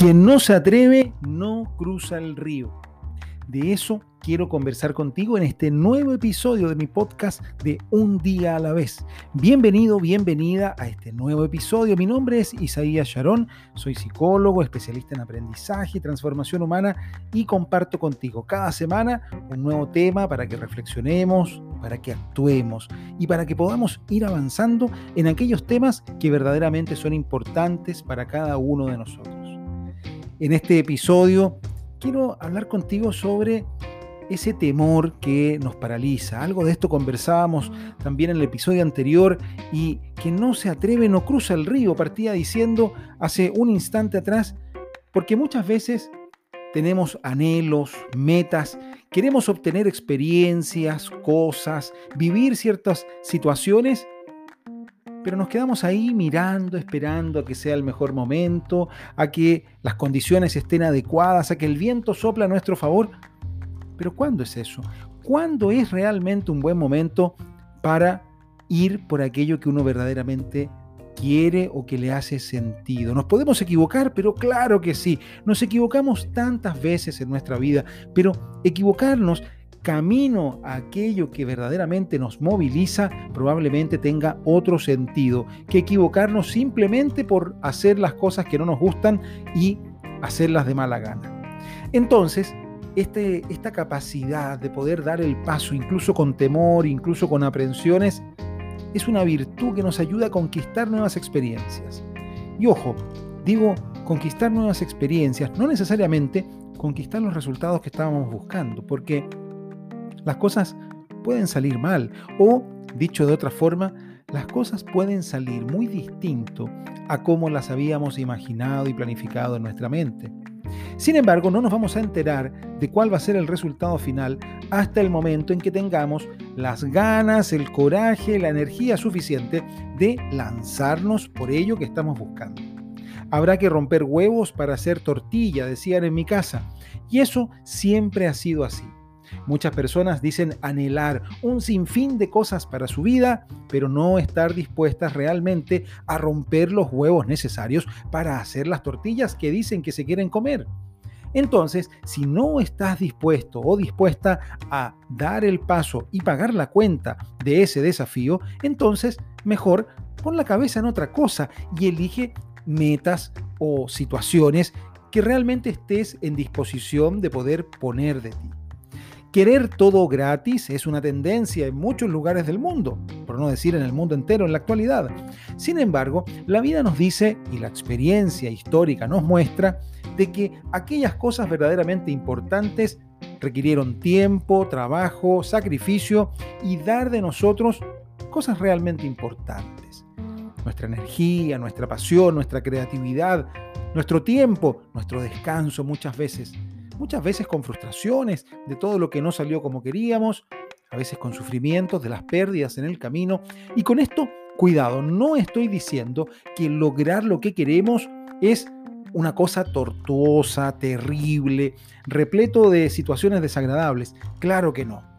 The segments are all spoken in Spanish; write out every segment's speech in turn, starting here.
Quien no se atreve no cruza el río. De eso quiero conversar contigo en este nuevo episodio de mi podcast de Un día a la vez. Bienvenido, bienvenida a este nuevo episodio. Mi nombre es Isaías Sharon, soy psicólogo, especialista en aprendizaje y transformación humana y comparto contigo cada semana un nuevo tema para que reflexionemos, para que actuemos y para que podamos ir avanzando en aquellos temas que verdaderamente son importantes para cada uno de nosotros. En este episodio quiero hablar contigo sobre ese temor que nos paraliza. Algo de esto conversábamos también en el episodio anterior y que no se atreve, no cruza el río, partía diciendo hace un instante atrás, porque muchas veces tenemos anhelos, metas, queremos obtener experiencias, cosas, vivir ciertas situaciones pero nos quedamos ahí mirando, esperando a que sea el mejor momento, a que las condiciones estén adecuadas, a que el viento sopla a nuestro favor. Pero ¿cuándo es eso? ¿Cuándo es realmente un buen momento para ir por aquello que uno verdaderamente quiere o que le hace sentido. Nos podemos equivocar, pero claro que sí. Nos equivocamos tantas veces en nuestra vida, pero equivocarnos camino a aquello que verdaderamente nos moviliza probablemente tenga otro sentido que equivocarnos simplemente por hacer las cosas que no nos gustan y hacerlas de mala gana. Entonces, este, esta capacidad de poder dar el paso, incluso con temor, incluso con aprensiones, es una virtud que nos ayuda a conquistar nuevas experiencias. Y ojo, digo conquistar nuevas experiencias, no necesariamente conquistar los resultados que estábamos buscando, porque las cosas pueden salir mal o, dicho de otra forma, las cosas pueden salir muy distinto a como las habíamos imaginado y planificado en nuestra mente. Sin embargo, no nos vamos a enterar de cuál va a ser el resultado final hasta el momento en que tengamos las ganas, el coraje, la energía suficiente de lanzarnos por ello que estamos buscando. Habrá que romper huevos para hacer tortilla, decían en mi casa, y eso siempre ha sido así. Muchas personas dicen anhelar un sinfín de cosas para su vida, pero no estar dispuestas realmente a romper los huevos necesarios para hacer las tortillas que dicen que se quieren comer. Entonces, si no estás dispuesto o dispuesta a dar el paso y pagar la cuenta de ese desafío, entonces mejor pon la cabeza en otra cosa y elige metas o situaciones que realmente estés en disposición de poder poner de ti. Querer todo gratis es una tendencia en muchos lugares del mundo, por no decir en el mundo entero en la actualidad. Sin embargo, la vida nos dice, y la experiencia histórica nos muestra, de que aquellas cosas verdaderamente importantes requirieron tiempo, trabajo, sacrificio y dar de nosotros cosas realmente importantes. Nuestra energía, nuestra pasión, nuestra creatividad, nuestro tiempo, nuestro descanso muchas veces muchas veces con frustraciones de todo lo que no salió como queríamos, a veces con sufrimientos de las pérdidas en el camino. Y con esto, cuidado, no estoy diciendo que lograr lo que queremos es una cosa tortuosa, terrible, repleto de situaciones desagradables. Claro que no.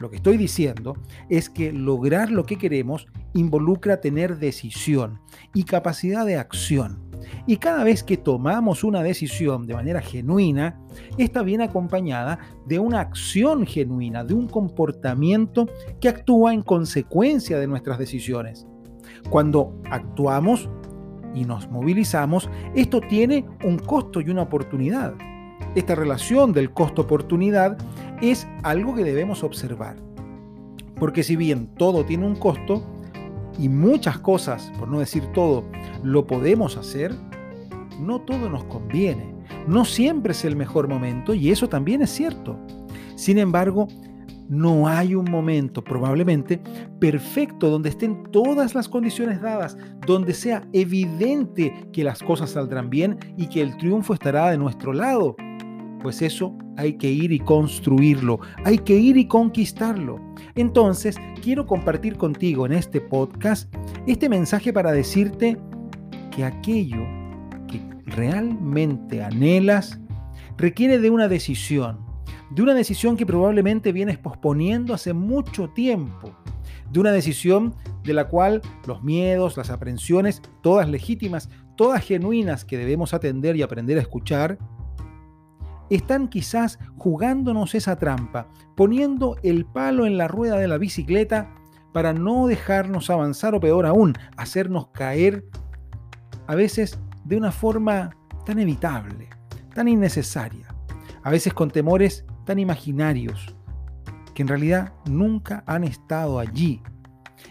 Lo que estoy diciendo es que lograr lo que queremos involucra tener decisión y capacidad de acción. Y cada vez que tomamos una decisión de manera genuina, esta viene acompañada de una acción genuina, de un comportamiento que actúa en consecuencia de nuestras decisiones. Cuando actuamos y nos movilizamos, esto tiene un costo y una oportunidad. Esta relación del costo-oportunidad es algo que debemos observar. Porque si bien todo tiene un costo, y muchas cosas, por no decir todo, lo podemos hacer, no todo nos conviene. No siempre es el mejor momento y eso también es cierto. Sin embargo, no hay un momento probablemente perfecto donde estén todas las condiciones dadas, donde sea evidente que las cosas saldrán bien y que el triunfo estará de nuestro lado. Pues eso hay que ir y construirlo, hay que ir y conquistarlo. Entonces, quiero compartir contigo en este podcast este mensaje para decirte que aquello que realmente anhelas requiere de una decisión, de una decisión que probablemente vienes posponiendo hace mucho tiempo, de una decisión de la cual los miedos, las aprensiones, todas legítimas, todas genuinas que debemos atender y aprender a escuchar, están quizás jugándonos esa trampa, poniendo el palo en la rueda de la bicicleta para no dejarnos avanzar o peor aún, hacernos caer a veces de una forma tan evitable, tan innecesaria, a veces con temores tan imaginarios, que en realidad nunca han estado allí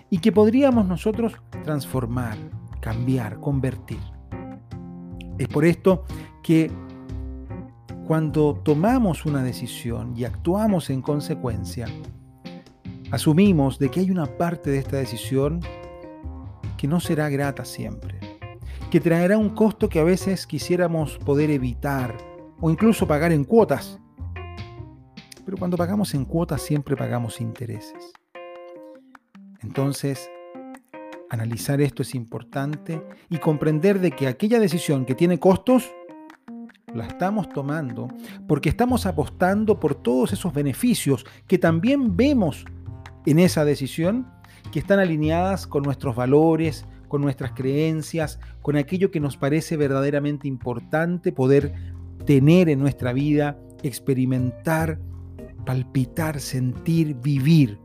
y que podríamos nosotros transformar, cambiar, convertir. Es por esto que cuando tomamos una decisión y actuamos en consecuencia, asumimos de que hay una parte de esta decisión que no será grata siempre, que traerá un costo que a veces quisiéramos poder evitar o incluso pagar en cuotas. Pero cuando pagamos en cuotas siempre pagamos intereses. Entonces, analizar esto es importante y comprender de que aquella decisión que tiene costos la estamos tomando porque estamos apostando por todos esos beneficios que también vemos en esa decisión que están alineadas con nuestros valores, con nuestras creencias, con aquello que nos parece verdaderamente importante poder tener en nuestra vida, experimentar, palpitar, sentir, vivir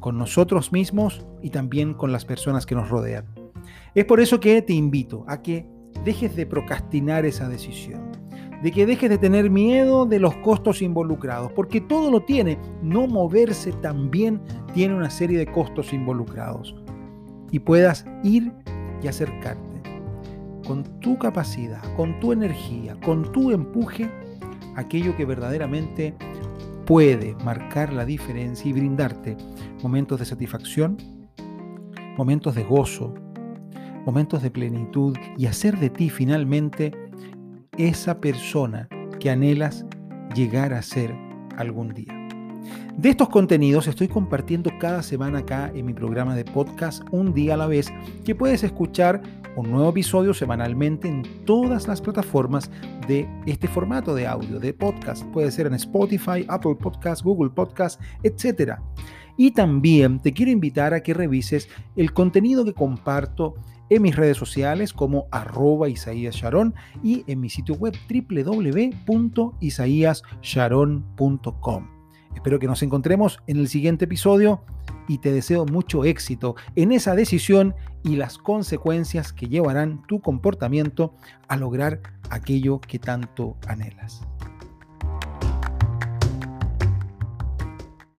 con nosotros mismos y también con las personas que nos rodean. Es por eso que te invito a que dejes de procrastinar esa decisión de que dejes de tener miedo de los costos involucrados, porque todo lo tiene. No moverse también tiene una serie de costos involucrados. Y puedas ir y acercarte con tu capacidad, con tu energía, con tu empuje, aquello que verdaderamente puede marcar la diferencia y brindarte momentos de satisfacción, momentos de gozo, momentos de plenitud y hacer de ti finalmente esa persona que anhelas llegar a ser algún día. De estos contenidos estoy compartiendo cada semana acá en mi programa de podcast Un día a la vez, que puedes escuchar un nuevo episodio semanalmente en todas las plataformas de este formato de audio, de podcast. Puede ser en Spotify, Apple Podcast, Google Podcast, etc. Y también te quiero invitar a que revises el contenido que comparto en mis redes sociales como arroba Isaías Sharon y en mi sitio web www.isaíassharon.com. Espero que nos encontremos en el siguiente episodio y te deseo mucho éxito en esa decisión y las consecuencias que llevarán tu comportamiento a lograr aquello que tanto anhelas.